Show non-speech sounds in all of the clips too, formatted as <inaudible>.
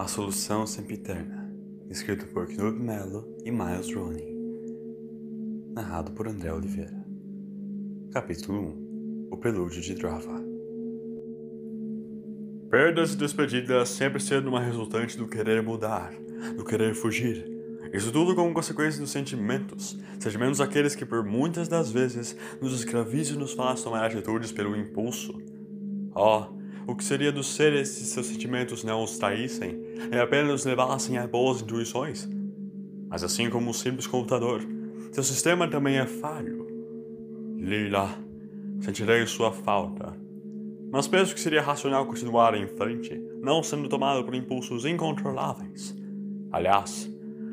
A Solução Sempiterna, escrito por Knut Mello e Miles Ronin. Narrado por André Oliveira. Capítulo 1 O Prelúdio de Drava. Perdas e despedidas sempre sendo uma resultante do querer mudar, do querer fugir. Isso tudo como consequência dos sentimentos, sentimentos aqueles que por muitas das vezes nos escravizam e nos fazem tomar atitudes pelo impulso. Oh, o que seria dos seres se seus sentimentos não os traíssem e apenas levassem a boas intuições? Mas assim como um simples computador, seu sistema também é falho. Lila, sentirei sua falta. Mas penso que seria racional continuar em frente, não sendo tomado por impulsos incontroláveis. Aliás,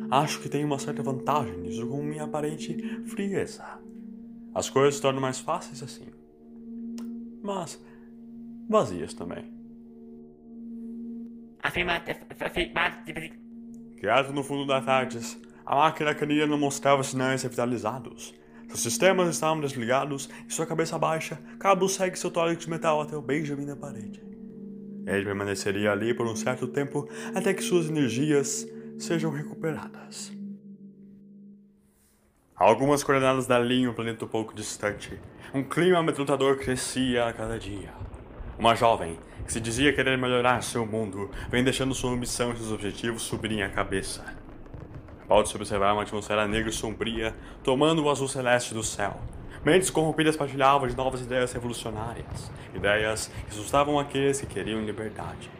acho que tenho uma certa vantagem nisso com minha aparente frieza. As coisas se tornam mais fáceis assim. Mas vazias também. Quieto no fundo da Tardes, a máquina canina não mostrava sinais revitalizados. Seus sistemas estavam desligados e sua cabeça baixa, cabo segue seu tórax de metal até o Benjamin na parede. Ele permaneceria ali por um certo tempo até que suas energias sejam recuperadas. A algumas coordenadas da linha, um planeta um pouco distante, um clima amedrontador crescia a cada dia. Uma jovem que se dizia querer melhorar seu mundo vem deixando sua ambição e seus objetivos subirem a cabeça. Pode-se observar uma atmosfera negra e sombria tomando o azul celeste do céu. Mentes corrompidas partilhavam de novas ideias revolucionárias, ideias que assustavam aqueles que queriam liberdade.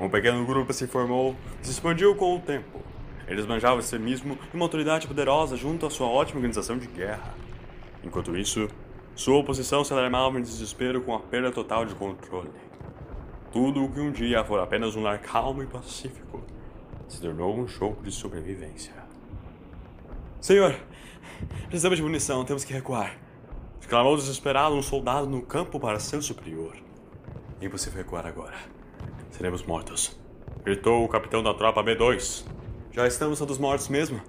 Um pequeno grupo se formou e se expandiu com o tempo. Eles manjavam extremismo e uma autoridade poderosa junto à sua ótima organização de guerra. Enquanto isso, sua oposição se alarmava em desespero com a perda total de controle. Tudo o que um dia fora apenas um lar calmo e pacífico se tornou um jogo de sobrevivência. Senhor, precisamos de munição, temos que recuar. Exclamou desesperado um soldado no campo para seu superior. Impossível recuar agora. Seremos mortos. Gritou o capitão da tropa B2. Já estamos todos mortos mesmo?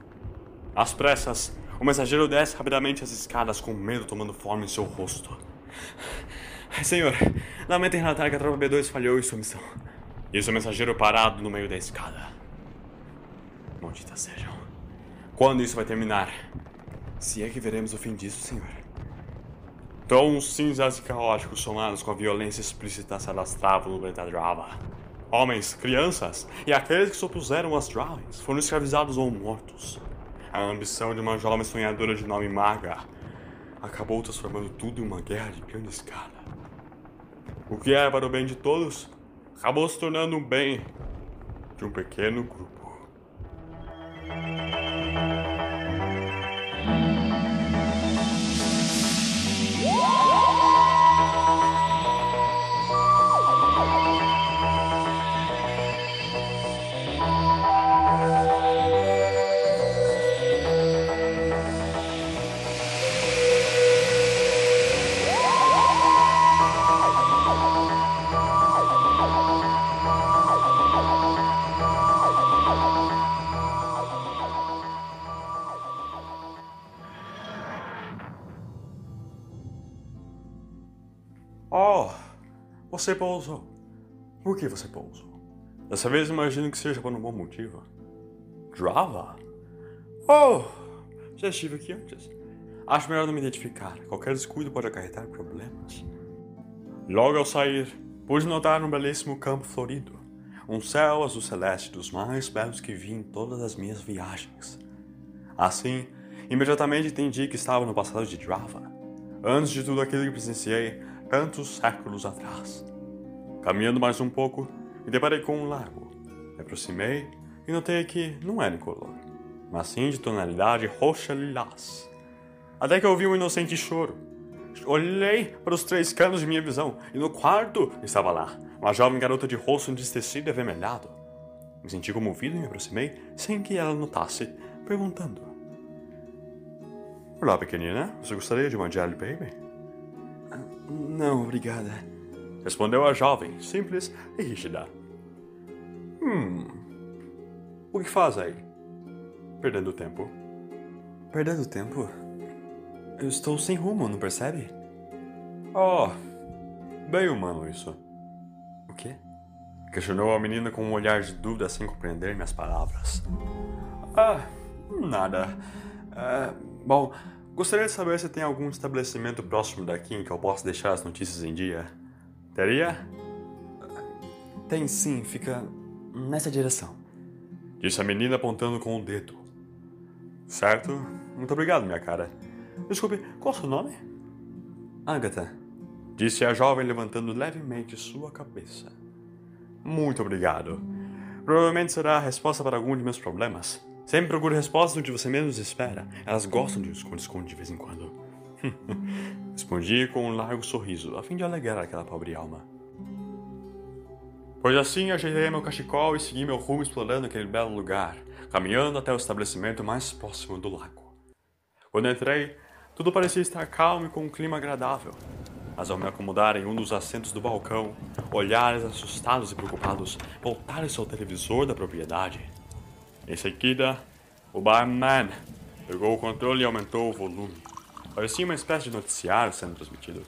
Às pressas, o mensageiro desce rapidamente as escadas com medo tomando forma em seu rosto. Senhor, lamento em relatar que a tropa B2 falhou em sua missão. E seu mensageiro parado no meio da escada. Malditas sejam. Quando isso vai terminar? Se é que veremos o fim disso, senhor. Tons cinzas e caóticos somados com a violência explícita se alastravam no planeta Drava. Homens, crianças e aqueles que se opuseram às foram escravizados ou mortos. A ambição de uma jovem sonhadora de nome Maga acabou transformando tudo em uma guerra de grande escala. O que era para o bem de todos acabou se tornando um bem de um pequeno grupo. Você pousou. Por que você pousou? Dessa vez imagino que seja por um bom motivo. Drava? Oh, já estive aqui antes. Acho melhor não me identificar. Qualquer descuido pode acarretar problemas. Logo ao sair, pude notar um belíssimo campo florido. Um céu azul celeste dos mais belos que vi em todas as minhas viagens. Assim, imediatamente entendi que estava no passado de Drava. Antes de tudo aquilo que presenciei, tantos séculos atrás. Caminhando mais um pouco, me deparei com um lago. Me aproximei e notei que não era incolor, mas sim de tonalidade roxa-lilás. Até que ouvi um inocente choro. Olhei para os três canos de minha visão e no quarto estava lá, uma jovem garota de rosto destecido e avermelhado. Me senti comovido e me aproximei sem que ela notasse, perguntando: Olá, pequenina, você gostaria de uma Jelly Baby? Não, obrigada. Respondeu a jovem, simples e rígida. Hum. O que faz aí? Perdendo tempo. Perdendo tempo? Eu estou sem rumo, não percebe? Oh, bem humano isso. O quê? Questionou a menina com um olhar de dúvida sem compreender minhas palavras. Ah, nada. Ah, bom, gostaria de saber se tem algum estabelecimento próximo daqui em que eu possa deixar as notícias em dia. Teria? Tem sim, fica nessa direção. Disse a menina apontando com o dedo. Certo? Muito obrigado, minha cara. Desculpe, qual é o seu nome? Agatha. Disse a jovem levantando levemente sua cabeça. Muito obrigado. Provavelmente será a resposta para algum de meus problemas. Sempre procure respostas onde você menos espera. Elas gostam de esconde-esconde de vez em quando. <laughs> Respondi com um largo sorriso, a fim de alegrar aquela pobre alma. Pois assim, ajeitei meu cachecol e segui meu rumo explorando aquele belo lugar, caminhando até o estabelecimento mais próximo do lago. Quando entrei, tudo parecia estar calmo e com um clima agradável. Mas ao me acomodar em um dos assentos do balcão, olhares assustados e preocupados voltaram-se ao televisor da propriedade. Em seguida, o barman pegou o controle e aumentou o volume. Parecia uma espécie de noticiário sendo transmitido.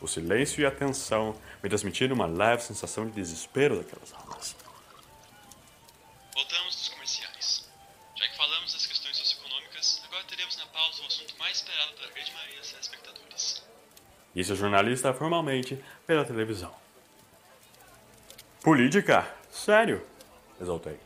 O silêncio e a tensão me transmitiram uma leve sensação de desespero daquelas almas. Voltamos dos comerciais. Já que falamos das questões socioeconômicas, agora teremos na pauta o assunto mais esperado pela grande maioria dos telespectadores. Disse o jornalista formalmente pela televisão. Política? Sério? Exultei.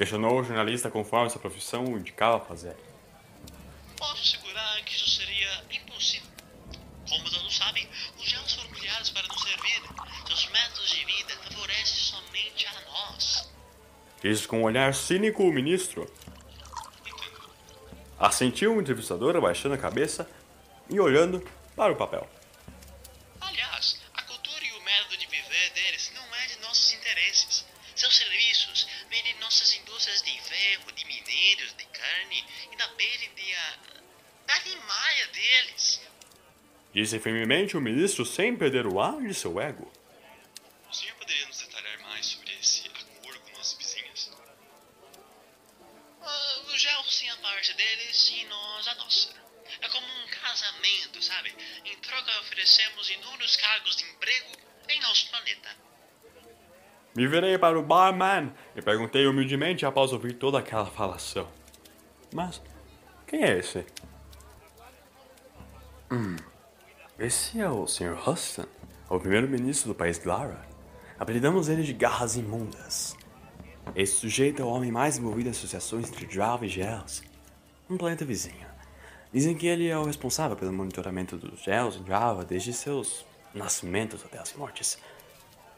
Questionou o jornalista conforme sua profissão o indicava fazer. Posso assegurar que isso seria impossível. Como todos sabem, os Gels foram criados para nos servir. Seus métodos de vida favorecem somente a nós. Disse com um olhar cínico o ministro. Entendo. Assentiu o entrevistador abaixando a cabeça e olhando para o papel. Disse firmemente o ministro sem perder o ar de seu ego. O senhor poderia nos detalhar mais sobre esse acordo com nossas vizinhas? Ah, os Gels têm a parte deles e nós a nossa. É como um casamento, sabe? Em troca oferecemos inúmeros cargos de emprego em nosso planeta. Me virei para o barman e perguntei humildemente após ouvir toda aquela falação. Mas quem é esse? Hum, esse é o Sr. Huston, o primeiro-ministro do país Glara. Apelidamos ele de Garras Imundas. Esse sujeito é o homem mais envolvido em associações entre Java e Gels, um planeta vizinho. Dizem que ele é o responsável pelo monitoramento dos Gels em Java desde seus nascimentos até as mortes.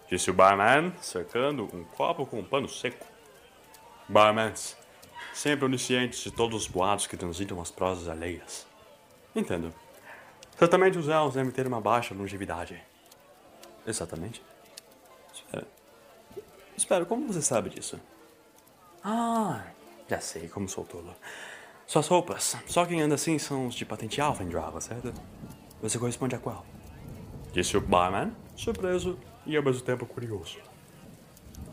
Disse o barman, cercando um copo com um pano seco. Barmans, sempre oniscientes de todos os boatos que transitam as prosas alheias. Entendo. Certamente os elfos devem ter uma baixa longevidade. Exatamente. Espera. Espera, como você sabe disso? Ah, já sei como sou tolo. Suas roupas, só quem anda assim são os de patente alfa em Java, certo? Você corresponde a qual? Disse o barman, surpreso e ao mesmo tempo curioso.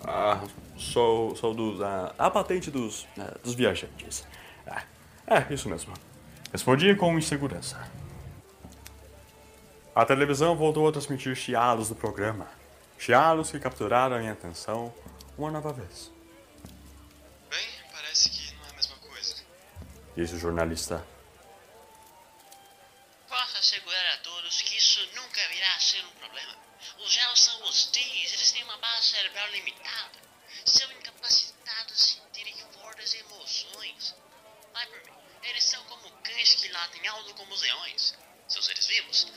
Ah, sou, sou dos. ah, a patente dos, ah, dos viajantes. Ah, é, isso mesmo. Respondi com insegurança. A televisão voltou a transmitir chiados do programa. Chiados que capturaram a minha atenção uma nova vez. Bem, parece que não é a mesma coisa. Disse o jornalista. Posso assegurar a todos que isso nunca virá a ser um problema. Os gels são hostis, eles têm uma base cerebral limitada. São incapacitados de sentirem fortes emoções. Vai por mim, eles são como cães que latem alto como os leões. São seres vivos?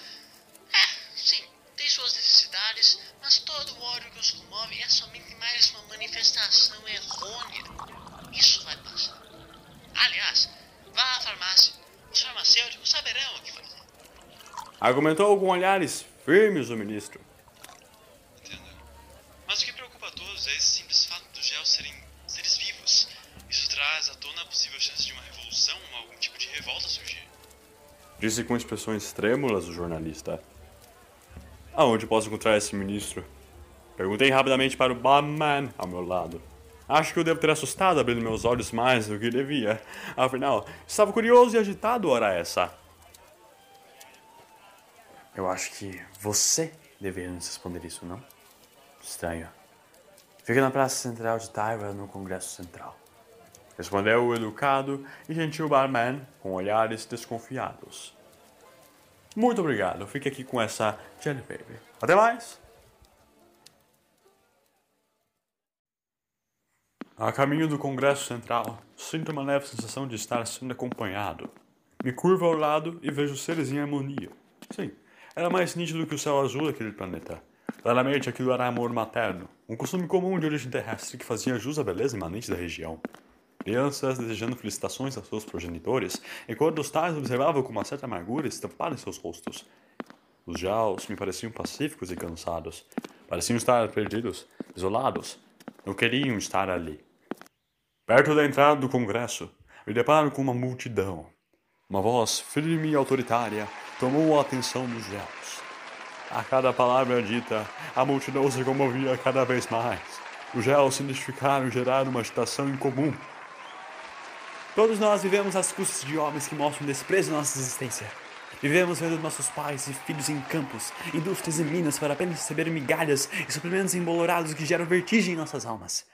É, sim, têm suas necessidades, mas todo o ódio que os comove é somente mais uma manifestação errônea. Isso vai passar. Aliás, vá à farmácia. Os farmacêuticos saberão o que fazer. Argumentou com olhares firmes o ministro. Entendeu? Mas o que preocupa a todos é esse simples fato dos gels serem seres vivos. Isso traz à tona a possível chance de uma revolução ou algum tipo de revolta surgir. Disse com expressões trêmulas o jornalista. Aonde posso encontrar esse ministro? Perguntei rapidamente para o barman ao meu lado. Acho que eu devo ter assustado abrindo meus olhos mais do que devia. Afinal, estava curioso e agitado hora essa. Eu acho que você deveria nos responder isso, não? Estranho. Fica na Praça Central de Tyra, no Congresso Central. Respondeu o educado e gentil barman com olhares desconfiados. Muito obrigado. Fique aqui com essa Jelly Baby. Até mais! A caminho do Congresso Central, sinto uma leve sensação de estar sendo acompanhado. Me curvo ao lado e vejo seres em harmonia. Sim, era mais nítido que o céu azul daquele planeta. Claramente aquilo era amor materno, um costume comum de origem terrestre que fazia jus à beleza imanente da região. Crianças desejando felicitações a seus progenitores, enquanto os tais observavam com uma certa amargura estampada em seus rostos. Os jaus me pareciam pacíficos e cansados. Pareciam estar perdidos, isolados. Não queriam estar ali. Perto da entrada do congresso, me deparo com uma multidão. Uma voz firme e autoritária tomou a atenção dos gels. A cada palavra dita, a multidão se comovia cada vez mais. Os gels se identificaram e geraram uma agitação incomum. Todos nós vivemos às custas de homens que mostram desprezo à nossa existência. Vivemos vendo nossos pais e filhos em campos, indústrias e minas para apenas receber migalhas e suprimentos embolorados que geram vertigem em nossas almas.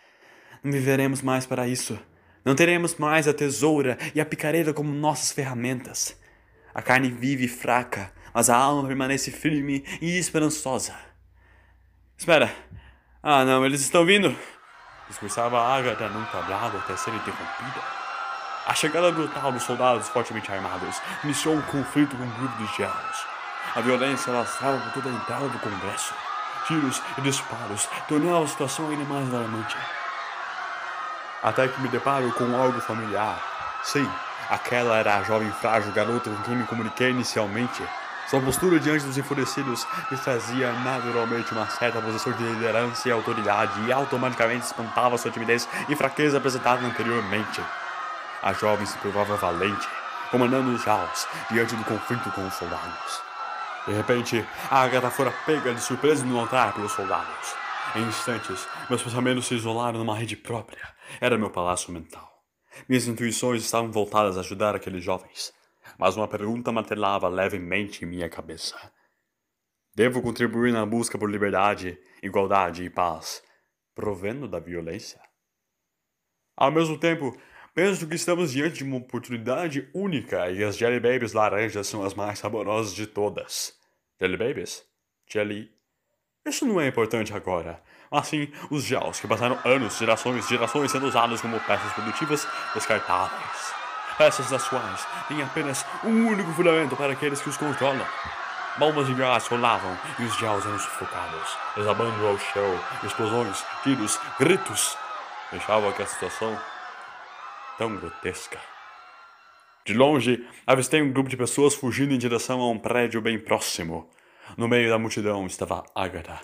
Não viveremos mais para isso. Não teremos mais a tesoura e a picareta como nossas ferramentas. A carne vive fraca, mas a alma permanece firme e esperançosa. Espera. Ah, não, eles estão vindo. Discursava Agatha num tablado até ser interrompida. A chegada brutal dos soldados fortemente armados iniciou um conflito com um grupo de gelos. A violência alastrava por toda a entrada do Congresso. Tiros e disparos tornavam a situação ainda mais alarmante. Até que me deparo com algo familiar. Sim, Aquela era a jovem frágil garota com quem me comuniquei inicialmente. Sua postura diante dos enfurecidos lhe trazia naturalmente uma certa posição de liderança e autoridade e automaticamente espantava sua timidez e fraqueza apresentada anteriormente. A jovem se provava valente, comandando os Jaws diante do conflito com os soldados. De repente, a Agatha fora pega de surpresa no altar pelos soldados. Em instantes, meus pensamentos se isolaram numa rede própria. Era meu palácio mental. Minhas intuições estavam voltadas a ajudar aqueles jovens, mas uma pergunta martelava levemente em minha cabeça. Devo contribuir na busca por liberdade, igualdade e paz, provendo da violência? Ao mesmo tempo, penso que estamos diante de uma oportunidade única e as Jelly Babies laranjas são as mais saborosas de todas. Jelly Babies? Jelly. Isso não é importante agora. Assim, os gels, que passaram anos, gerações, gerações sendo usados como peças produtivas descartáveis. Peças das quais têm apenas um único fundamento para aqueles que os controlam. Bombas de gás rolavam e os gels eram sufocados, desabando ao chão, explosões, tiros, gritos. Deixavam aquela situação tão grotesca. De longe, avistei um grupo de pessoas fugindo em direção a um prédio bem próximo. No meio da multidão estava Agatha,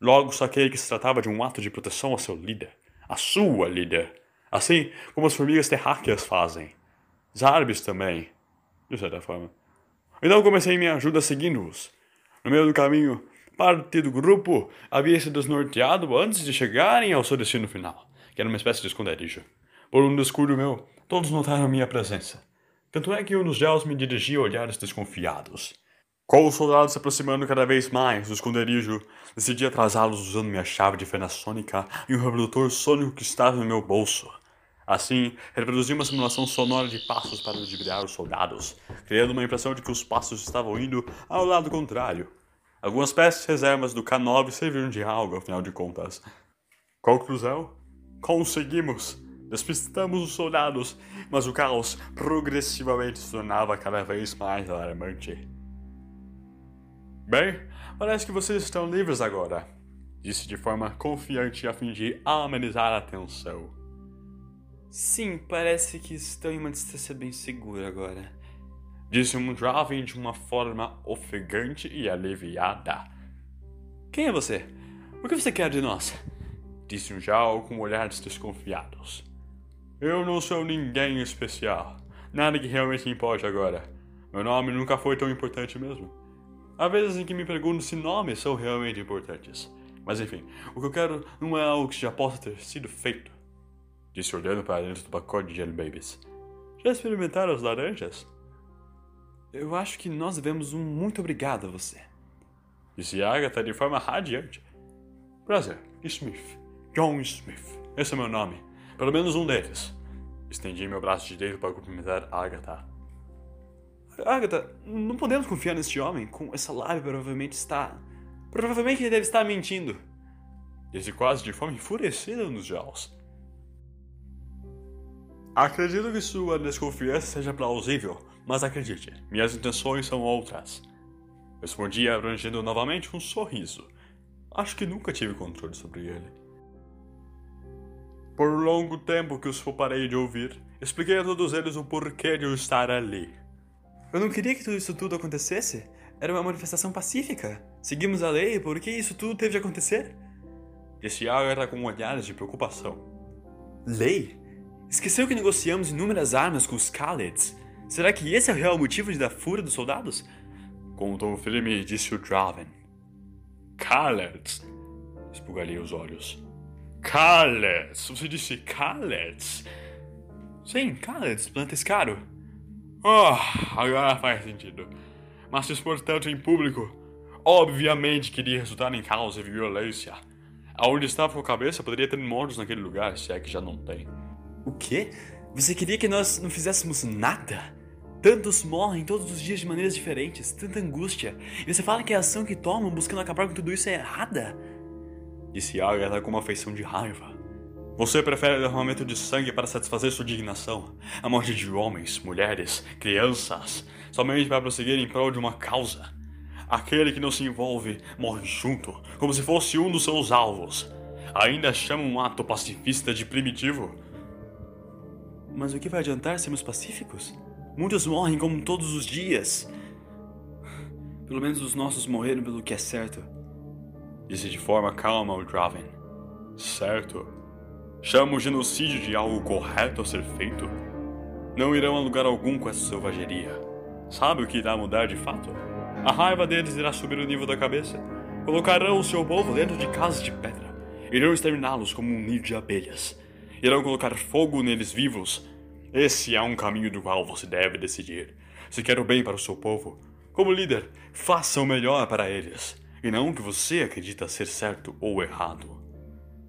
Logo saquei que se tratava de um ato de proteção ao seu líder, a sua líder, assim como as formigas terráqueas fazem. Zarbis também, de certa forma. Então comecei minha ajuda seguindo-os. No meio do caminho, parte do grupo havia se desnorteado antes de chegarem ao seu destino final, que era uma espécie de esconderijo. Por um descuido meu, todos notaram minha presença. Tanto é que um dos gels me dirigia olhares desconfiados. Com os soldados se aproximando cada vez mais do esconderijo, decidi atrasá-los usando minha chave de fenda sônica e um reprodutor sônico que estava no meu bolso. Assim, reproduzi uma simulação sonora de passos para ludibriar os soldados, criando uma impressão de que os passos estavam indo ao lado contrário. Algumas peças reservas do K9 serviram de algo, afinal de contas. Conclusão? Conseguimos! Despistamos os soldados, mas o caos progressivamente se tornava cada vez mais alarmante. Bem, parece que vocês estão livres agora, disse de forma confiante a fim de amenizar a tensão. Sim, parece que estão em uma distância bem segura agora. Disse um jovem de uma forma ofegante e aliviada. Quem é você? O que você quer de nós? Disse um Jao com olhares desconfiados. Eu não sou ninguém especial. Nada que realmente importe agora. Meu nome nunca foi tão importante mesmo. Há vezes em que me pergunto se nomes são realmente importantes. Mas enfim, o que eu quero não é algo que já possa ter sido feito. Disse olhando para dentro do pacote de Jelly Babies. Já experimentaram as laranjas? Eu acho que nós devemos um muito obrigado a você. Disse Agatha de forma radiante. Prazer, Smith. John Smith. Esse é meu nome. Pelo menos um deles. Estendi meu braço direito para cumprimentar Agatha. Agatha, não podemos confiar neste homem. Com essa lábia provavelmente está... Provavelmente ele deve estar mentindo. Disse quase de forma enfurecida nos jaws. Acredito que sua desconfiança seja plausível, mas acredite, minhas intenções são outras. Respondi abrangindo novamente um sorriso. Acho que nunca tive controle sobre ele. Por longo tempo que os parei de ouvir, expliquei a todos eles o porquê de eu estar ali. Eu não queria que tudo isso tudo acontecesse. Era uma manifestação pacífica. Seguimos a lei, por que isso tudo teve de acontecer? Disse Agatha com olhares de preocupação. Lei? Esqueceu que negociamos inúmeras armas com os Khaleds? Será que esse é o real motivo da fúria dos soldados? Com um tom firme, disse o Draven. Khaleds? Esbugalhei os olhos. Khaleds? Você disse Khaleds? Sim, Khaleds, plantas caro. Oh, agora faz sentido. Mas se expor tanto em público, obviamente queria resultar em causa e violência. Aonde estava a cabeça poderia ter mortos naquele lugar, se é que já não tem. O quê? Você queria que nós não fizéssemos nada? Tantos morrem todos os dias de maneiras diferentes, tanta angústia. E você fala que a ação que tomam buscando acabar com tudo isso é errada? Disse Agatha com uma feição de raiva. Você prefere derramamento de sangue para satisfazer sua indignação, a morte de homens, mulheres, crianças, somente para prosseguir em prol de uma causa. Aquele que não se envolve morre junto, como se fosse um dos seus alvos. Ainda chama um ato pacifista de primitivo? Mas o que vai adiantar sermos pacíficos? Muitos morrem como todos os dias. Pelo menos os nossos morreram pelo que é certo. Disse de forma calma o Draven. Certo? Chama o genocídio de algo correto a ser feito? Não irão a lugar algum com essa selvageria. Sabe o que irá mudar de fato? A raiva deles irá subir o nível da cabeça. Colocarão o seu povo dentro de casas de pedra. Irão exterminá-los como um nido de abelhas. Irão colocar fogo neles vivos. Esse é um caminho do qual você deve decidir. Se quer o bem para o seu povo, como líder, faça o melhor para eles, e não o que você acredita ser certo ou errado.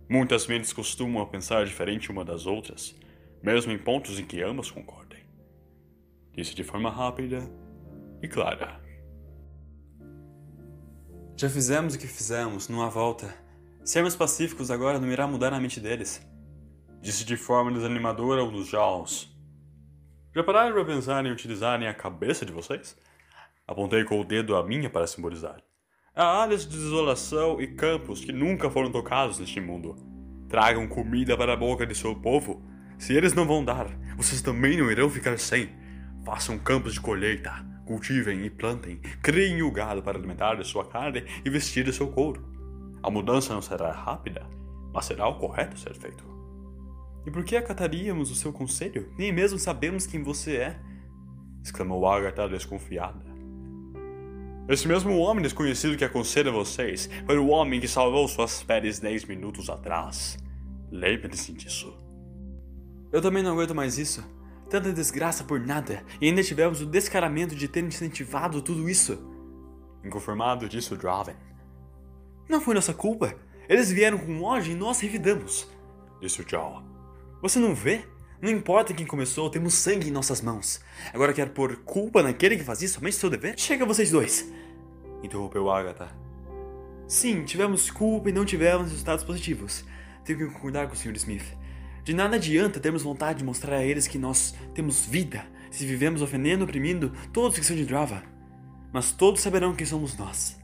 Muitas mentes costumam pensar diferente uma das outras, mesmo em pontos em que ambas concordem. Disse de forma rápida e clara. Já fizemos o que fizemos, há volta. Sermos pacíficos agora não irá mudar a mente deles. Disse de forma desanimadora um dos Jaws. Já pararam para pensar em utilizarem a cabeça de vocês? Apontei com o dedo a minha para simbolizar. Há áreas de desolação e campos que nunca foram tocados neste mundo. Tragam comida para a boca de seu povo. Se eles não vão dar, vocês também não irão ficar sem. Façam campos de colheita, cultivem e plantem, criem o gado para alimentar a sua carne e vestir o seu couro. A mudança não será rápida, mas será o correto ser feito. E por que acataríamos o seu conselho? Nem mesmo sabemos quem você é. exclamou Agatha desconfiada. Esse mesmo homem desconhecido que aconselha vocês foi o homem que salvou suas peles dez minutos atrás. Lembre-se disso. Eu também não aguento mais isso. Tanta desgraça por nada, e ainda tivemos o descaramento de ter incentivado tudo isso. Inconformado disse o Draven. Não foi nossa culpa. Eles vieram com ódio e nós revidamos. Disse o Jaw. Você não vê? Não importa quem começou, temos sangue em nossas mãos. Agora quer pôr culpa naquele que fazia somente seu dever? Chega vocês dois! Interrompeu Agatha. Sim, tivemos culpa e não tivemos resultados positivos. Tenho que concordar com o Sr. Smith. De nada adianta termos vontade de mostrar a eles que nós temos vida se vivemos ofendendo e oprimindo todos que são de Drava. Mas todos saberão quem somos nós.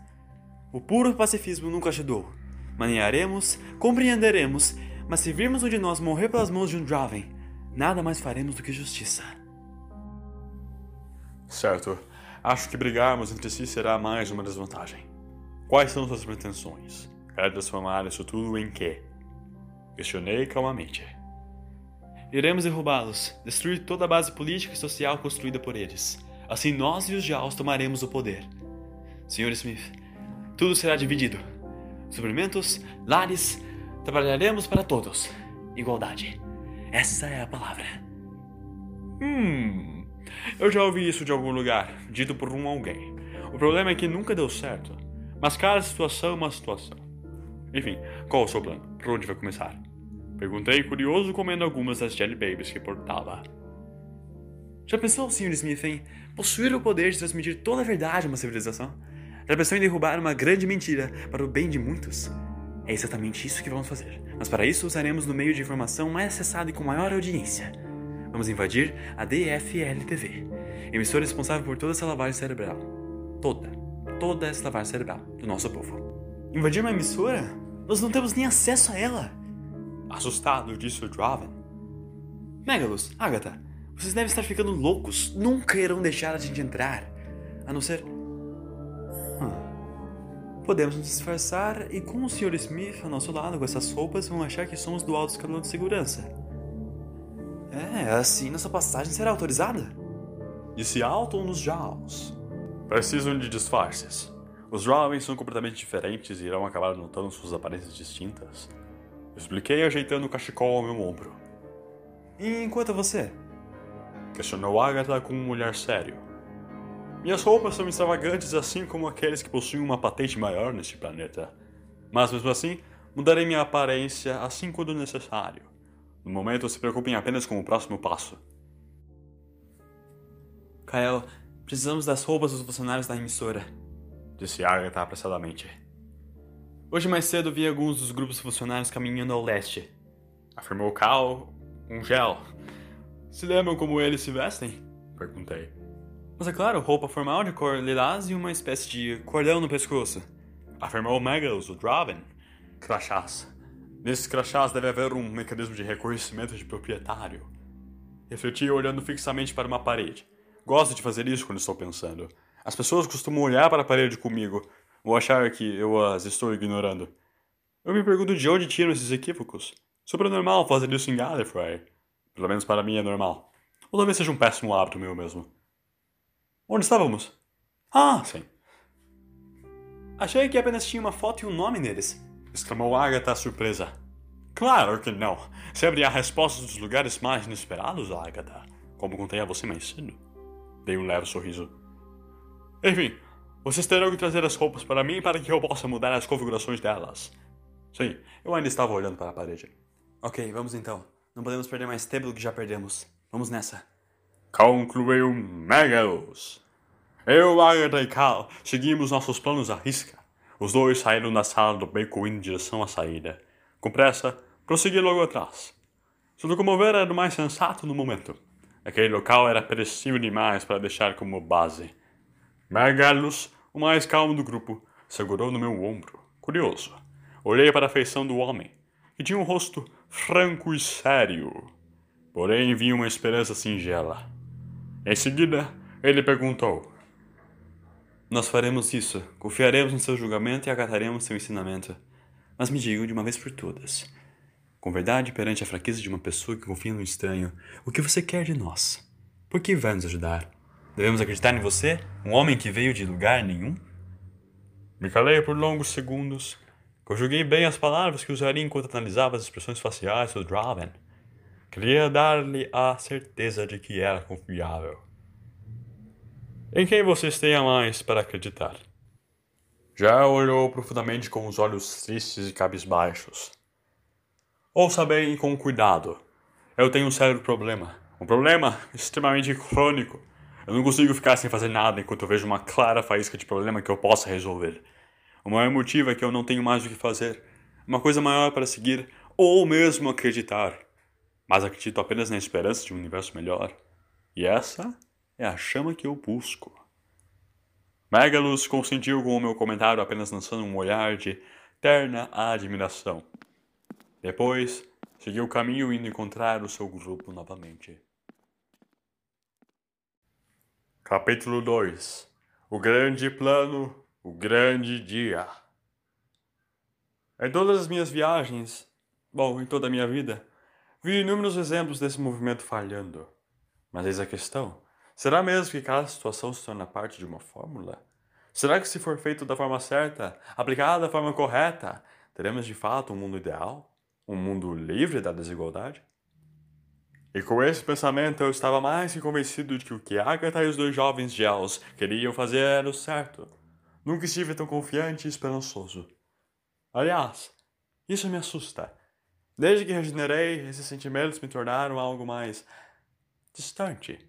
O puro pacifismo nunca ajudou. Manearemos, compreenderemos, mas se virmos um de nós morrer pelas mãos de um Draven, nada mais faremos do que justiça. Certo. Acho que brigarmos entre si será mais uma desvantagem. Quais são suas pretensões? Quer transformar isso tudo em quê? Questionei calmamente. Iremos derrubá-los, destruir toda a base política e social construída por eles. Assim nós e os Jaws tomaremos o poder. Sr. Smith, tudo será dividido. Suprimentos, lares, trabalharemos para todos. Igualdade. Essa é a palavra. Hum. Eu já ouvi isso de algum lugar, dito por um alguém. O problema é que nunca deu certo. Mas cada situação é uma situação. Enfim, qual o seu plano? Por onde vai começar? Perguntei, curioso, comendo algumas das Jelly Babies que portava. Já pensou, Sr. Smith, em possuir o poder de transmitir toda a verdade a uma civilização? Já pensou em derrubar uma grande mentira para o bem de muitos? É exatamente isso que vamos fazer. Mas para isso usaremos no meio de informação mais acessado e com maior audiência. Vamos invadir a DFL-TV, emissora responsável por toda essa lavagem cerebral. Toda, toda essa lavagem cerebral do nosso povo. Invadir uma emissora? Nós não temos nem acesso a ela. Assustado, disse o Draven. Megalus, Agatha, vocês devem estar ficando loucos. Nunca irão deixar a gente entrar. A não ser. Podemos nos disfarçar e com o Sr. Smith ao nosso lado com essas roupas vão achar que somos do alto escalão de segurança. É, assim nossa passagem será autorizada? Disse Alton nos Jaws. Precisam de disfarces. Os jovens são completamente diferentes e irão acabar notando suas aparências distintas. Expliquei ajeitando o cachecol ao meu ombro. E enquanto você? Questionou Agatha com um olhar sério. Minhas roupas são extravagantes assim como aqueles que possuem uma patente maior neste planeta. Mas mesmo assim, mudarei minha aparência assim quando necessário. No momento, se preocupem apenas com o próximo passo. Kael, precisamos das roupas dos funcionários da emissora. Disse Agatha apressadamente. Hoje mais cedo vi alguns dos grupos funcionários caminhando ao leste. Afirmou Cal, um gel. Se lembram como eles se vestem? Perguntei. Mas é claro, roupa formal de cor lilás e uma espécie de cordão no pescoço. Afirmou Megalus, o Draven. Crachás. Nesses crachás deve haver um mecanismo de reconhecimento de proprietário. Refleti olhando fixamente para uma parede. Gosto de fazer isso quando estou pensando. As pessoas costumam olhar para a parede comigo, ou achar que eu as estou ignorando. Eu me pergunto de onde tiram esses equívocos. Super normal fazer isso em Gallifrey. Pelo menos para mim é normal. Ou talvez seja um péssimo hábito meu mesmo. Onde estávamos? Ah, sim. Achei que apenas tinha uma foto e um nome neles. Exclamou Agatha surpresa. Claro que não. Sempre há respostas dos lugares mais inesperados, Agatha. Como contei a você mais cedo. Dei um leve sorriso. Enfim, vocês terão que trazer as roupas para mim para que eu possa mudar as configurações delas. Sim, eu ainda estava olhando para a parede. Ok, vamos então. Não podemos perder mais tempo do que já perdemos. Vamos nessa. Concluiu Megalus. Eu, Agatha e Cal seguimos nossos planos à risca. Os dois saíram da sala do Bacon em direção à saída. Com pressa, prossegui logo atrás. Se locomover era o mais sensato no momento. Aquele local era perecível demais para deixar como base. Megalus, o mais calmo do grupo, segurou no meu ombro, curioso. Olhei para a feição do homem, que tinha um rosto franco e sério. Porém, vi uma esperança singela. Em seguida, ele perguntou: Nós faremos isso, confiaremos no seu julgamento e acataremos seu ensinamento. Mas me digam de uma vez por todas, com verdade perante a fraqueza de uma pessoa que confia no estranho, o que você quer de nós? Por que vai nos ajudar? Devemos acreditar em você, um homem que veio de lugar nenhum? Me calei por longos segundos. Conjuguei bem as palavras que usaria enquanto analisava as expressões faciais do Draven. Queria dar-lhe a certeza de que era confiável. Em quem vocês têm a mais para acreditar? Já olhou profundamente com os olhos tristes e cabisbaixos. Ouça bem e com cuidado. Eu tenho um sério problema. Um problema extremamente crônico. Eu não consigo ficar sem fazer nada enquanto eu vejo uma clara faísca de problema que eu possa resolver. O maior motivo é que eu não tenho mais o que fazer. Uma coisa maior para seguir, ou mesmo acreditar. Mas acredito apenas na esperança de um universo melhor. E essa é a chama que eu busco. Megalus consentiu com o meu comentário apenas lançando um olhar de terna admiração. Depois, seguiu o caminho indo encontrar o seu grupo novamente. Capítulo 2 O grande plano, o grande dia. Em todas as minhas viagens, bom, em toda a minha vida, vi inúmeros exemplos desse movimento falhando. Mas eis a questão: será mesmo que cada situação se torna parte de uma fórmula? Será que, se for feito da forma certa, aplicado da forma correta, teremos de fato um mundo ideal? Um mundo livre da desigualdade? E com esse pensamento eu estava mais que convencido de que o que Agatha e os dois jovens Gels queriam fazer era o certo. Nunca estive tão confiante e esperançoso. Aliás, isso me assusta. Desde que regenerei, esses sentimentos me tornaram algo mais distante.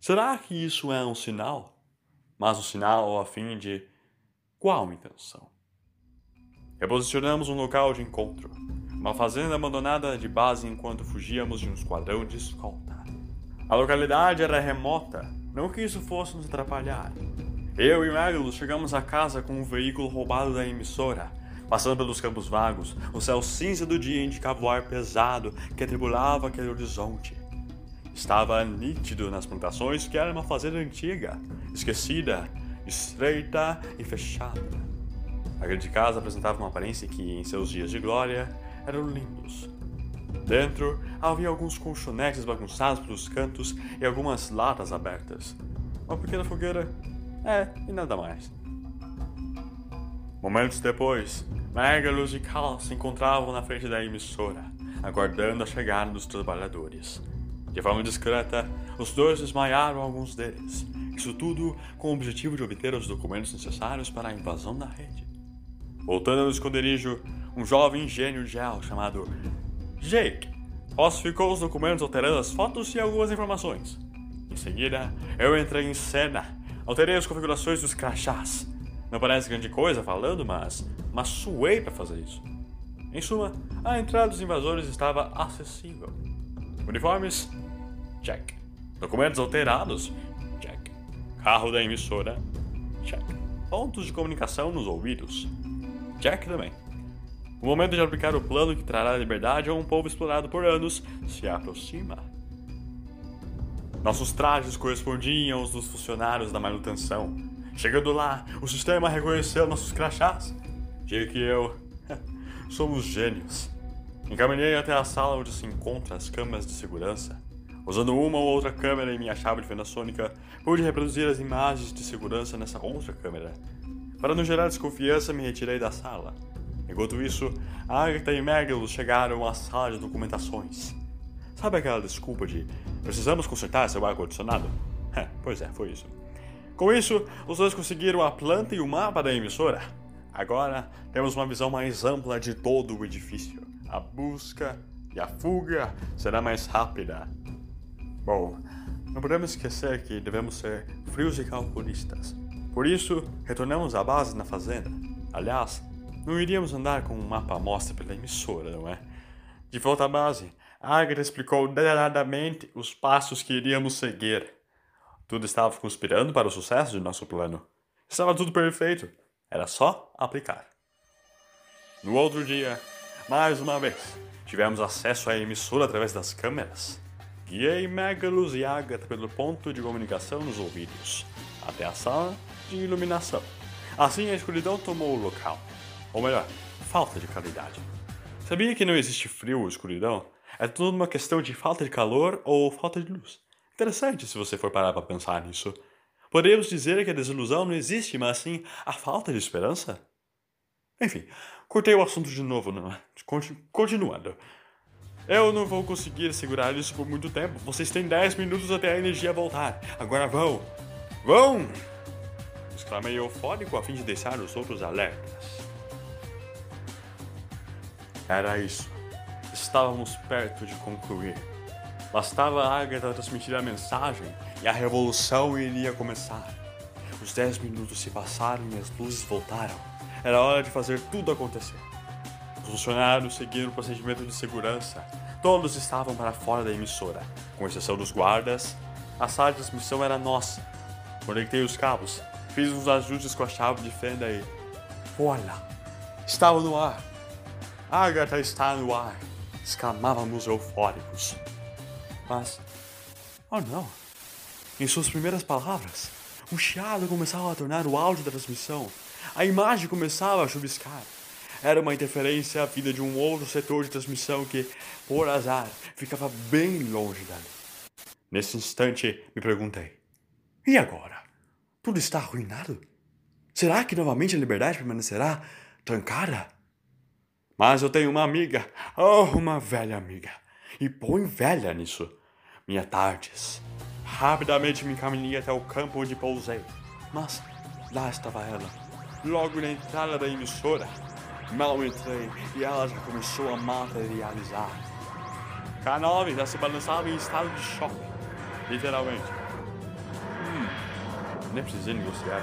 Será que isso é um sinal? Mas um sinal a fim de qual intenção? Reposicionamos um local de encontro uma fazenda abandonada de base enquanto fugíamos de um esquadrão de escolta. A localidade era remota, não que isso fosse nos atrapalhar. Eu e Magnus chegamos a casa com um veículo roubado da emissora. Passando pelos campos vagos, o céu cinza do dia indicava o ar pesado que atribulava aquele horizonte. Estava nítido nas plantações que era uma fazenda antiga, esquecida, estreita e fechada. A grande casa apresentava uma aparência que, em seus dias de glória, eram lindos. Dentro havia alguns colchonetes bagunçados pelos cantos e algumas latas abertas. Uma pequena fogueira. É, e nada mais. Momentos depois, Megalus e Cal se encontravam na frente da emissora, aguardando a chegada dos trabalhadores. De forma discreta, os dois desmaiaram alguns deles, isso tudo com o objetivo de obter os documentos necessários para a invasão da rede. Voltando ao esconderijo, um jovem gênio gel chamado Jake falsificou os documentos alterando as fotos e algumas informações. Em seguida, eu entrei em cena, alterei as configurações dos crachás. Não parece grande coisa falando, mas, mas suei para fazer isso. Em suma, a entrada dos invasores estava acessível. Uniformes? Check. Documentos alterados? Check. Carro da emissora? Check. Pontos de comunicação nos ouvidos? Check também. O momento de aplicar o plano que trará liberdade a um povo explorado por anos se aproxima. Nossos trajes correspondiam aos dos funcionários da manutenção. Chegando lá, o sistema reconheceu nossos crachás. Diga que eu. <laughs> somos gênios. Encaminhei até a sala onde se encontram as câmeras de segurança. Usando uma ou outra câmera e minha chave de fenda sônica, pude reproduzir as imagens de segurança nessa outra câmera. Para não gerar desconfiança, me retirei da sala. Enquanto isso, Agatha e Megalo chegaram à sala de documentações. Sabe aquela desculpa de precisamos consertar seu ar-condicionado? <laughs> pois é, foi isso. Com isso, os dois conseguiram a planta e o mapa da emissora. Agora temos uma visão mais ampla de todo o edifício. A busca e a fuga será mais rápida. Bom, não podemos esquecer que devemos ser frios e calculistas. Por isso, retornamos à base na fazenda. Aliás, não iríamos andar com um mapa amostra pela emissora, não é? De volta à base, Agatha explicou detalhadamente os passos que iríamos seguir. Tudo estava conspirando para o sucesso de nosso plano. Estava tudo perfeito. Era só aplicar. No outro dia, mais uma vez, tivemos acesso à emissora através das câmeras. Guiei Megalus e Agatha pelo ponto de comunicação nos ouvidos, até a sala de iluminação. Assim a escuridão tomou o local. Ou melhor, falta de claridade. Sabia que não existe frio ou escuridão? É tudo uma questão de falta de calor ou falta de luz. Interessante se você for parar para pensar nisso. Podemos dizer que a desilusão não existe, mas sim a falta de esperança? Enfim, cortei o assunto de novo, não? Continuando. Eu não vou conseguir segurar isso por muito tempo. Vocês têm 10 minutos até a energia voltar. Agora vão! Vão! Exclamei eufórico a fim de deixar os outros alertas. Era isso. Estávamos perto de concluir. Bastava a Agatha transmitir a mensagem e a revolução iria começar. Os dez minutos se passaram e as luzes voltaram. Era hora de fazer tudo acontecer. Os funcionários seguiram o procedimento de segurança. Todos estavam para fora da emissora, com exceção dos guardas. A sala de transmissão era nossa. Conectei os cabos, fiz uns ajustes com a chave de fenda e. Olha! Estava no ar! Agatha está no ar! exclamávamos eufóricos. Mas, oh não! Em suas primeiras palavras, um chiado começava a tornar o áudio da transmissão. A imagem começava a chuviscar. Era uma interferência à vida de um outro setor de transmissão que, por azar, ficava bem longe dali. Nesse instante, me perguntei: e agora? Tudo está arruinado? Será que novamente a liberdade permanecerá trancada? Mas eu tenho uma amiga, oh, uma velha amiga. E põe velha nisso. Minha tardes. Rapidamente me encaminhei até o campo onde pousei. Mas lá estava ela, logo na entrada da emissora. Mal entrei e ela já começou a materializar. K9 já se balançava em estado de choque, literalmente. Hum, nem precisei negociar.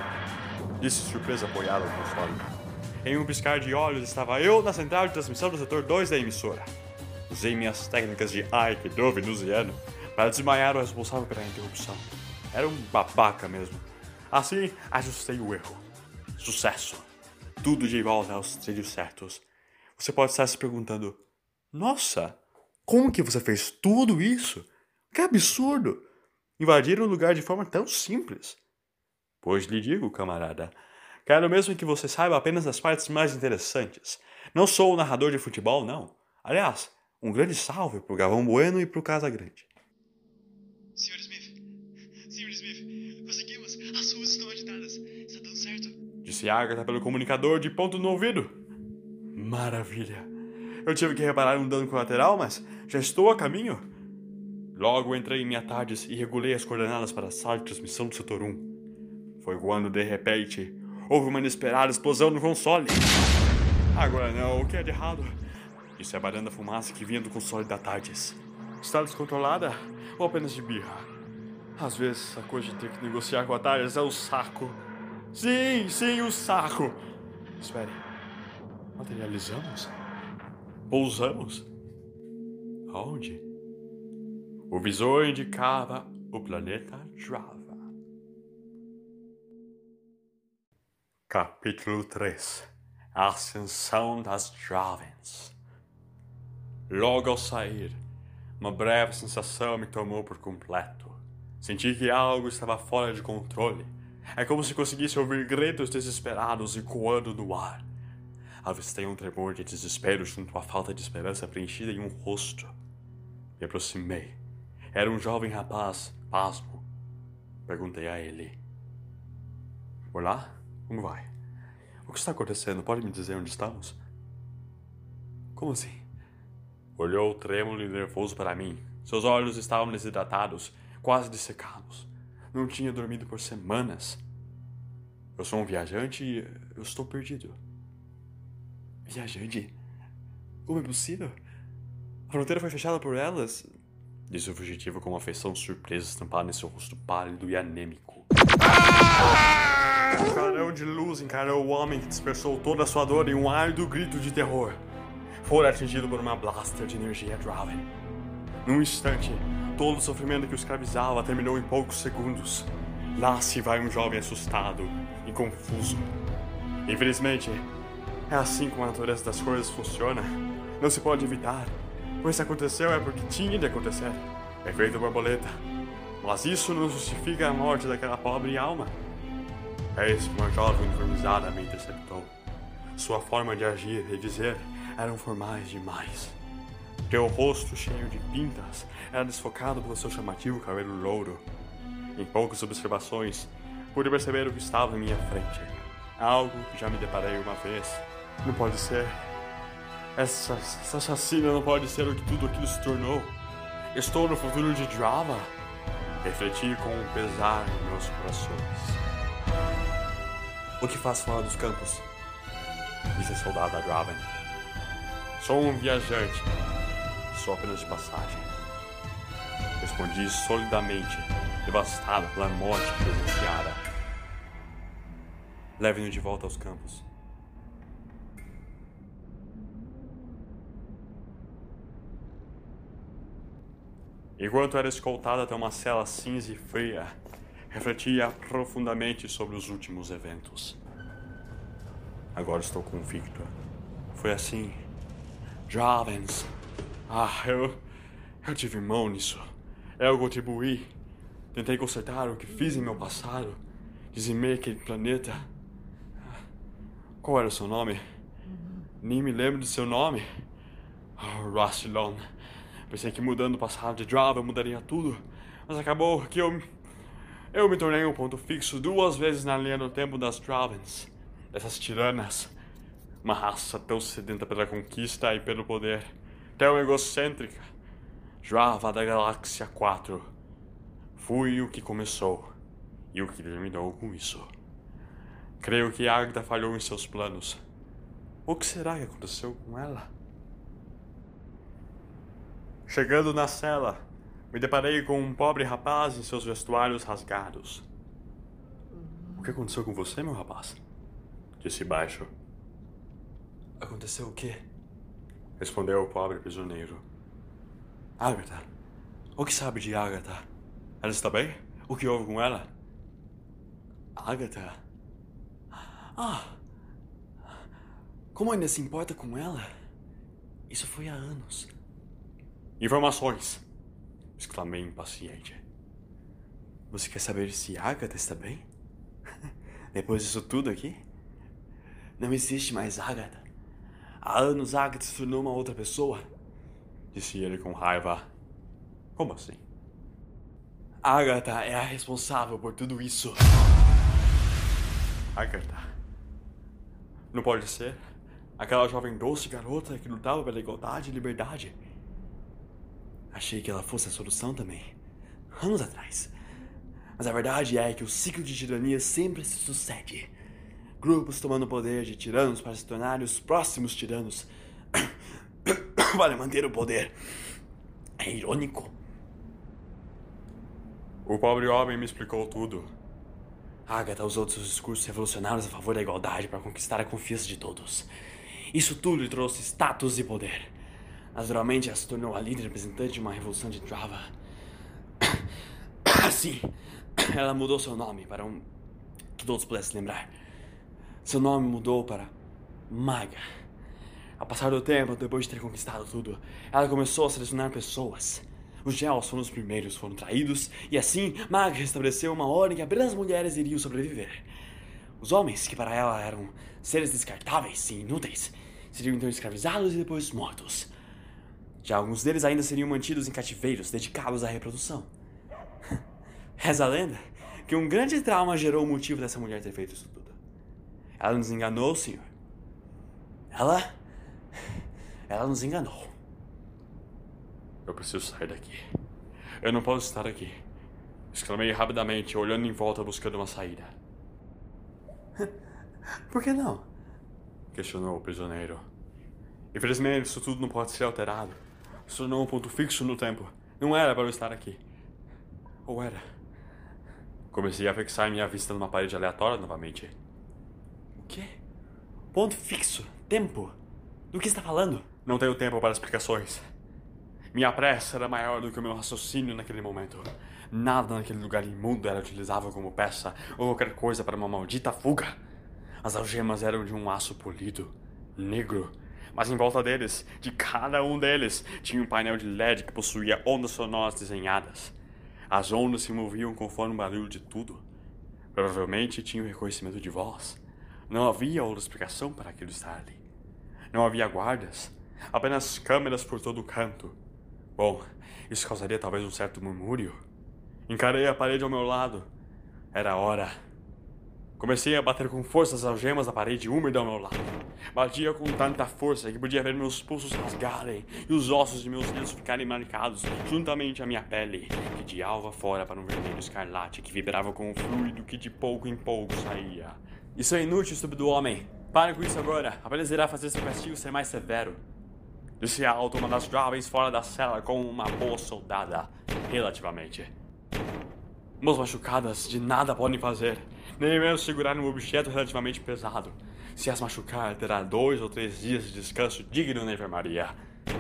Disse surpresa apoiada no console. Em um piscar de olhos estava eu na central de transmissão do setor 2 da emissora. Usei minhas técnicas de Aikido venusiano para desmaiar o responsável pela interrupção. Era um babaca mesmo. Assim, ajustei o erro. Sucesso. Tudo de volta aos trilhos certos. Você pode estar se perguntando: Nossa, como que você fez tudo isso? Que absurdo! Invadir um lugar de forma tão simples. Pois lhe digo, camarada, quero mesmo que você saiba apenas as partes mais interessantes. Não sou o narrador de futebol, não. Aliás, um grande salve pro Gavão Bueno e pro Casa Grande. As ruas estão agitadas. Está dando certo? Disse Agatha pelo comunicador de ponto no ouvido. Maravilha. Eu tive que reparar um dano colateral, mas já estou a caminho. Logo entrei em minha tardes e regulei as coordenadas para a sala de transmissão do setor 1. Foi quando, de repente, houve uma inesperada explosão no console. Agora não, o que é de errado? Disse a baranda fumaça que vinha do console da Tardes. Está descontrolada ou apenas de birra? Às vezes a coisa de ter que negociar com a Tardes é o saco. Sim, sim, o saco. Espere. Materializamos? Pousamos? Aonde? O visor indicava o planeta Java. Capítulo 3 A Ascensão das Jovens Logo ao sair, uma breve sensação me tomou por completo. Senti que algo estava fora de controle. É como se conseguisse ouvir gritos desesperados ecoando no ar. Avistei um tremor de desespero junto à falta de esperança preenchida em um rosto. Me aproximei. Era um jovem rapaz, pasmo. Perguntei a ele: Olá, como vai? O que está acontecendo? Pode me dizer onde estamos? Como assim? Olhou trêmulo e nervoso para mim. Seus olhos estavam desidratados, quase dessecados. Não tinha dormido por semanas. Eu sou um viajante e eu estou perdido. Viajante? Como é possível? A fronteira foi fechada por elas? Disse o fugitivo com uma feição surpresa estampada nesse rosto pálido e anêmico. Um clarão de luz encarou o homem que dispersou toda a sua dor em um árduo grito de terror. Fora atingido por uma blaster de energia Draven. Num instante, todo o sofrimento que o escravizava terminou em poucos segundos. Lá se vai um jovem assustado e confuso. Infelizmente, é assim como a natureza das coisas funciona. Não se pode evitar. Pois se aconteceu é porque tinha de acontecer. Efeito borboleta. Mas isso não justifica a morte daquela pobre alma. É isso que uma jovem uniformizada me interceptou. Sua forma de agir e dizer eram formais demais. Teu rosto cheio de pintas era desfocado pelo seu chamativo cabelo louro. Em poucas observações, pude perceber o que estava em minha frente. Algo que já me deparei uma vez. Não pode ser. Essa, essa chacina não pode ser o que tudo aquilo se tornou. Estou no futuro de Drama. Refleti com um pesar em meus corações. O que faz fora dos campos? Disse a soldada Draven. Sou um viajante. Sou apenas de passagem. Respondi solidamente, devastado pela morte presenciada. Leve-no de volta aos campos. Enquanto era escoltado até uma cela cinza e fria, refletia profundamente sobre os últimos eventos. Agora estou convicto. Foi assim. Jovens. Ah, eu. Eu tive mão nisso. Eu contribuí. Tentei consertar o que fiz em meu passado. Dizimei aquele planeta. Qual era o seu nome? Nem me lembro do seu nome. Oh, Rassilon. Pensei que mudando o passado de Java mudaria tudo. Mas acabou que eu. Eu me tornei um ponto fixo duas vezes na linha do tempo das Dravens. Dessas tiranas. Uma raça tão sedenta pela conquista e pelo poder. Tão egocêntrica. Java da Galáxia 4. Fui o que começou e o que terminou com isso. Creio que Agatha falhou em seus planos. O que será que aconteceu com ela? Chegando na cela, me deparei com um pobre rapaz em seus vestuários rasgados. O que aconteceu com você, meu rapaz? Disse baixo. Aconteceu o quê? Respondeu o pobre prisioneiro. Agatha. O que sabe de Agatha? Ela está bem? O que houve com ela? Agatha? Ah! Como ainda se importa com ela? Isso foi há anos. Informações! exclamei impaciente. Você quer saber se Agatha está bem? <laughs> Depois disso tudo aqui? Não existe mais Agatha. Há anos Agatha se tornou uma outra pessoa. Disse ele com raiva. Como assim? Agatha é a responsável por tudo isso. Agatha? Não pode ser. Aquela jovem doce garota que lutava pela igualdade e liberdade. Achei que ela fosse a solução também. Anos atrás. Mas a verdade é que o ciclo de tirania sempre se sucede. Grupos tomando o poder de tiranos para se tornarem os próximos tiranos. <coughs> para manter o poder. É irônico. O pobre homem me explicou tudo. Agatha usou seus discursos revolucionários a favor da igualdade para conquistar a confiança de todos. Isso tudo lhe trouxe status e poder. Naturalmente, ela se tornou a líder representante de uma revolução de Java. Assim, <coughs> <coughs> ela mudou seu nome para um que todos pudessem lembrar. Seu nome mudou para Maga. Ao passar do tempo, depois de ter conquistado tudo, ela começou a selecionar pessoas. Os Gels foram os primeiros, foram traídos, e assim Maga restabeleceu uma ordem que apenas mulheres iriam sobreviver. Os homens, que para ela eram seres descartáveis e inúteis, seriam então escravizados e depois mortos. Já alguns deles ainda seriam mantidos em cativeiros dedicados à reprodução. <laughs> Reza a lenda que um grande trauma gerou o motivo dessa mulher ter feito isso. Ela nos enganou, senhor. Ela. Ela nos enganou. Eu preciso sair daqui. Eu não posso estar aqui. Exclamei rapidamente, olhando em volta buscando uma saída. <laughs> Por que não? Questionou o prisioneiro. Infelizmente, isso tudo não pode ser alterado. Se tornou um ponto fixo no tempo. Não era para eu estar aqui. Ou era? Comecei a fixar minha vista numa parede aleatória novamente. Quê? Ponto fixo? Tempo? Do que está falando? Não tenho tempo para explicações. Minha pressa era maior do que o meu raciocínio naquele momento. Nada naquele lugar imundo era utilizável como peça ou qualquer coisa para uma maldita fuga. As algemas eram de um aço polido, negro, mas em volta deles, de cada um deles, tinha um painel de LED que possuía ondas sonoras desenhadas. As ondas se moviam conforme o barulho de tudo. Provavelmente tinham reconhecimento de voz. Não havia outra explicação para aquilo estar ali. Não havia guardas, apenas câmeras por todo o canto. Bom, isso causaria talvez um certo murmúrio. Encarei a parede ao meu lado. Era hora. Comecei a bater com força as algemas da parede úmida ao meu lado. Batia com tanta força que podia ver meus pulsos rasgarem e os ossos de meus dedos ficarem marcados juntamente à minha pele, que de alva fora para um vermelho escarlate que vibrava com o fluido que de pouco em pouco saía. Isso é inútil, estúpido homem. Pare com isso agora. Apenas irá fazer seu castigo ser mais severo. Disse alto uma das jovens fora da cela como uma boa soldada, relativamente. Mãos machucadas de nada podem fazer, nem mesmo segurar um objeto relativamente pesado. Se as machucar, terá dois ou três dias de descanso digno na enfermaria.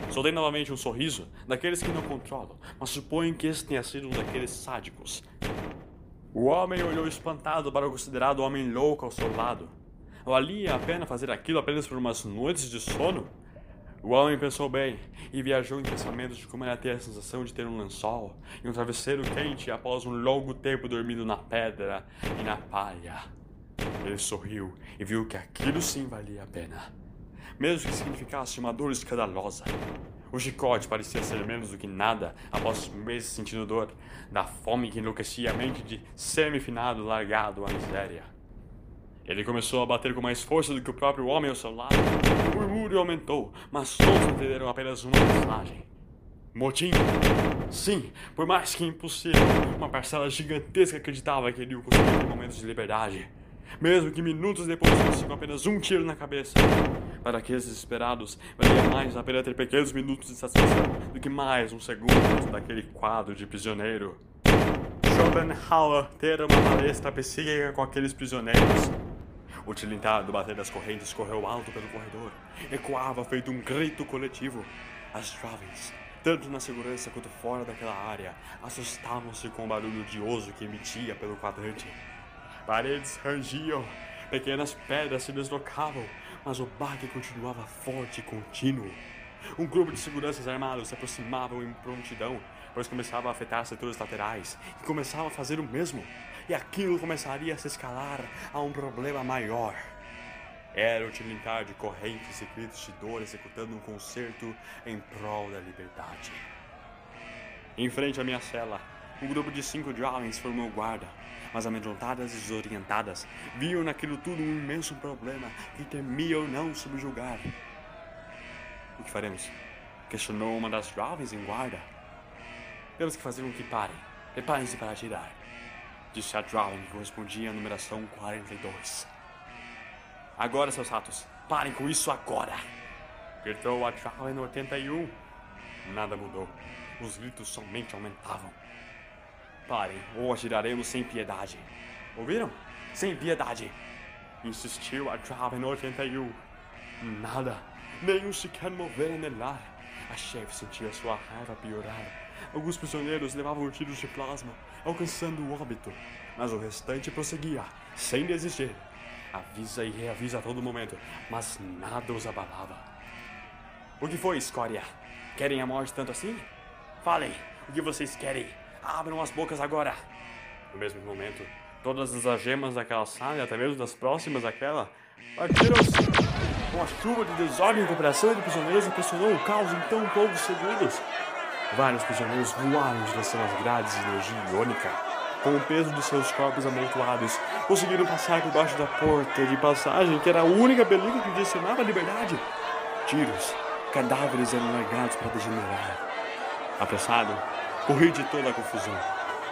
Soltei novamente um sorriso daqueles que não controlam, mas suponho que esse tenha sido um daqueles sádicos. O homem olhou espantado para o considerado homem louco ao seu lado. Valia a pena fazer aquilo apenas por umas noites de sono? O homem pensou bem e viajou em pensamentos de como era ter a sensação de ter um lençol e um travesseiro quente após um longo tempo dormindo na pedra e na palha. Ele sorriu e viu que aquilo sim valia a pena, mesmo que significasse uma dor escandalosa. O chicote parecia ser menos do que nada após meses sentindo dor, da fome que enlouquecia a mente de semifinado largado à miséria. Ele começou a bater com mais força do que o próprio homem ao seu lado. O murmúrio aumentou, mas todos entenderam apenas uma mensagem. Motim? Sim, por mais que impossível, uma parcela gigantesca acreditava que iriam conseguir momentos de liberdade. Mesmo que minutos depois com apenas um tiro na cabeça. Para aqueles desesperados, valia mais a pena ter pequenos minutos de satisfação do que mais um segundo daquele quadro de prisioneiro. Schopenhauer ter uma palestra psíquica com aqueles prisioneiros. O tilintar do bater das correntes correu alto pelo corredor. Ecoava feito um grito coletivo. As jovens, tanto na segurança quanto fora daquela área, assustavam-se com o barulho odioso que emitia pelo quadrante. Paredes rangiam, pequenas pedras se deslocavam, mas o baque continuava forte e contínuo. Um grupo de seguranças armados se aproximavam em prontidão, pois começava a afetar setores laterais, e começava a fazer o mesmo. E aquilo começaria a se escalar a um problema maior. Era o tilintar de correntes e gritos de dor executando um concerto em prol da liberdade. Em frente à minha cela, um grupo de cinco jovens formou guarda, mas amedrontadas e desorientadas, viam naquilo tudo um imenso problema que temiam não subjugar. O que faremos? Questionou uma das jovens em guarda. Temos que fazer com que parem. Preparem-se para atirar. Disse a jovem que correspondia à numeração 42. Agora, seus ratos, parem com isso agora! Gritou a jovem no 81. Nada mudou. Os gritos somente aumentavam. Parem, ou atiraremos sem piedade. Ouviram? Sem piedade. Insistiu a no 81. Nada. Nenhum sequer mover nelar. A chefe sentia sua raiva piorar. Alguns prisioneiros levavam tiros de plasma, alcançando o óbito. Mas o restante prosseguia, sem desistir. Avisa e reavisa a todo momento, mas nada os abalava. O que foi, escória? Querem a morte tanto assim? Falem, o que vocês querem? Abram as bocas agora! No mesmo momento, todas as algemas daquela sala, e até mesmo das próximas àquela, partiram-se. Uma chuva de desordem e cooperação de prisioneiros impressionou o caos em tão poucos segundos. Vários prisioneiros voaram em direção às grades de energia iônica. Com o peso de seus corpos amontoados, conseguiram passar por baixo da porta de passagem, que era a única belícula que direcionava a liberdade. Tiros, cadáveres eram largados para degenerar. Apressado, corri de toda a confusão.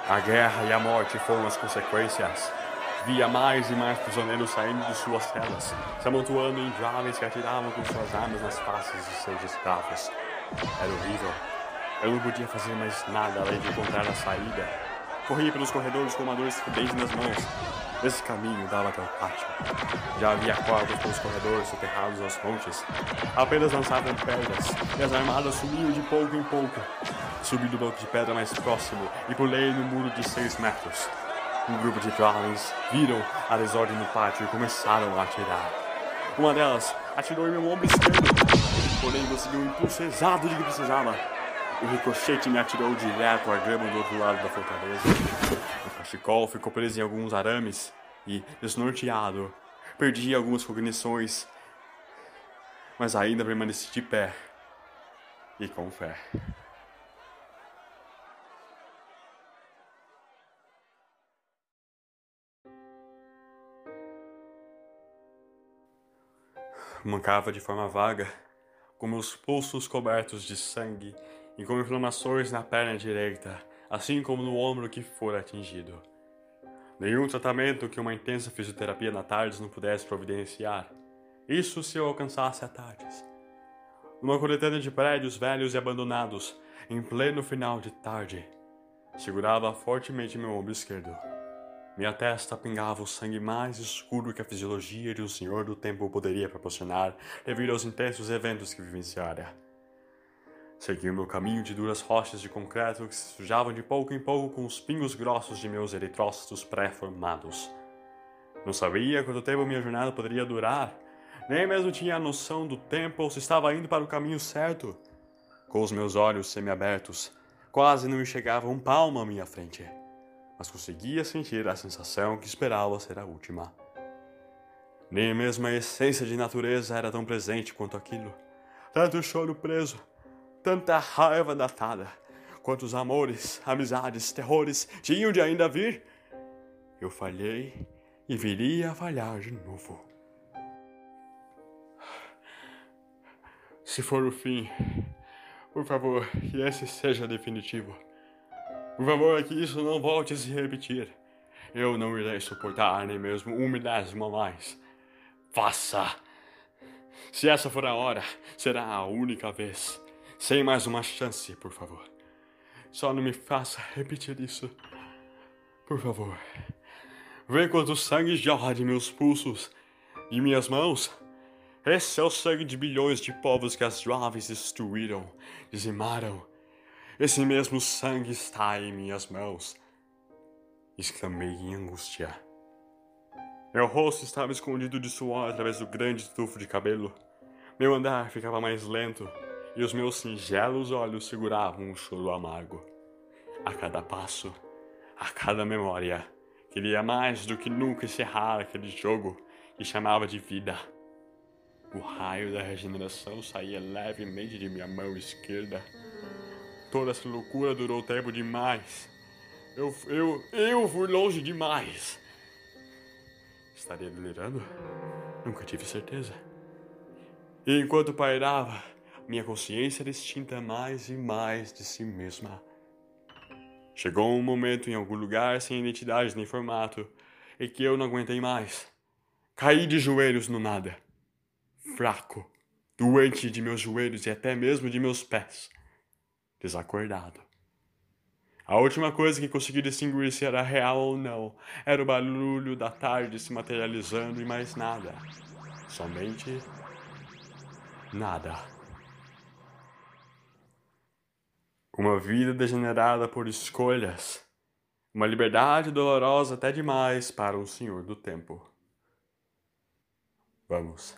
A guerra e a morte foram as consequências. Via mais e mais prisioneiros saindo de suas celas, se amontoando em jovens que atiravam com suas armas nas faces de seus escravos. Era horrível. Eu não podia fazer mais nada além de encontrar a saída. Corria pelos corredores com uma dor estridente nas mãos. Esse caminho dava até o pátio. Já havia corpos pelos corredores soterrados aos montes. Apenas lançavam pedras, e as armadas sumiam de pouco em pouco. Subi do bloco de pedra mais próximo e pulei no muro de seis metros. Um grupo de jovens viram a desordem no pátio e começaram a atirar. Uma delas atirou em meu ombro esquerdo, porém conseguiu um impulso exato de que precisava. O ricochete me atirou direto à grama do outro lado da fortaleza. O cachecol ficou preso em alguns arames e, desnorteado, perdi algumas cognições, mas ainda permaneci de pé e com fé. Mancava de forma vaga, com meus pulsos cobertos de sangue e com inflamações na perna direita, assim como no ombro que fora atingido. Nenhum tratamento que uma intensa fisioterapia na tardes não pudesse providenciar. Isso se eu alcançasse a tardes. Numa coletânea de prédios velhos e abandonados, em pleno final de tarde, segurava fortemente meu ombro esquerdo. Minha testa pingava o sangue mais escuro que a fisiologia de um senhor do tempo poderia proporcionar devido aos intensos eventos que vivenciara. Segui o meu caminho de duras rochas de concreto que se sujavam de pouco em pouco com os pingos grossos de meus eritrócitos pré-formados. Não sabia quanto tempo minha jornada poderia durar, nem mesmo tinha a noção do tempo ou se estava indo para o caminho certo. Com os meus olhos semiabertos, quase não enxergava um palmo à minha frente mas conseguia sentir a sensação que esperava ser a última. Nem mesmo a essência de natureza era tão presente quanto aquilo. Tanto choro preso, tanta raiva datada, quantos amores, amizades, terrores tinham de ainda vir. Eu falhei e viria a falhar de novo. Se for o fim, Por favor, que esse seja definitivo. Por favor, que isso não volte a se repetir. Eu não irei suportar nem mesmo um milésimo a mais. Faça! Se essa for a hora, será a única vez. Sem mais uma chance, por favor. Só não me faça repetir isso. Por favor. Vê quanto sangue jorra de meus pulsos e minhas mãos. Esse é o sangue de bilhões de povos que as jovens destruíram, dizimaram. Esse mesmo sangue está em minhas mãos. Exclamei em angústia. Meu rosto estava escondido de suor através do grande tufo de cabelo. Meu andar ficava mais lento e os meus singelos olhos seguravam um choro amargo. A cada passo, a cada memória, queria mais do que nunca encerrar aquele jogo que chamava de vida. O raio da regeneração saía levemente de minha mão esquerda. Toda essa loucura durou tempo demais. Eu, eu, eu fui longe demais. Estaria delirando? Nunca tive certeza. E enquanto pairava, minha consciência era extinta mais e mais de si mesma. Chegou um momento em algum lugar sem identidade nem formato, em que eu não aguentei mais. Caí de joelhos no nada. Fraco, doente de meus joelhos e até mesmo de meus pés. Desacordado. A última coisa que consegui distinguir se era real ou não era o barulho da tarde se materializando e mais nada. Somente nada. Uma vida degenerada por escolhas. Uma liberdade dolorosa até demais para um senhor do tempo. Vamos.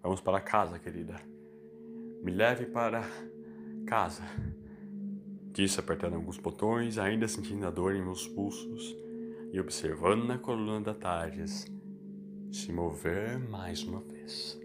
Vamos para casa, querida. Me leve para casa. Disse apertando alguns botões, ainda sentindo a dor em meus pulsos e observando na coluna da Tardes se mover mais uma vez.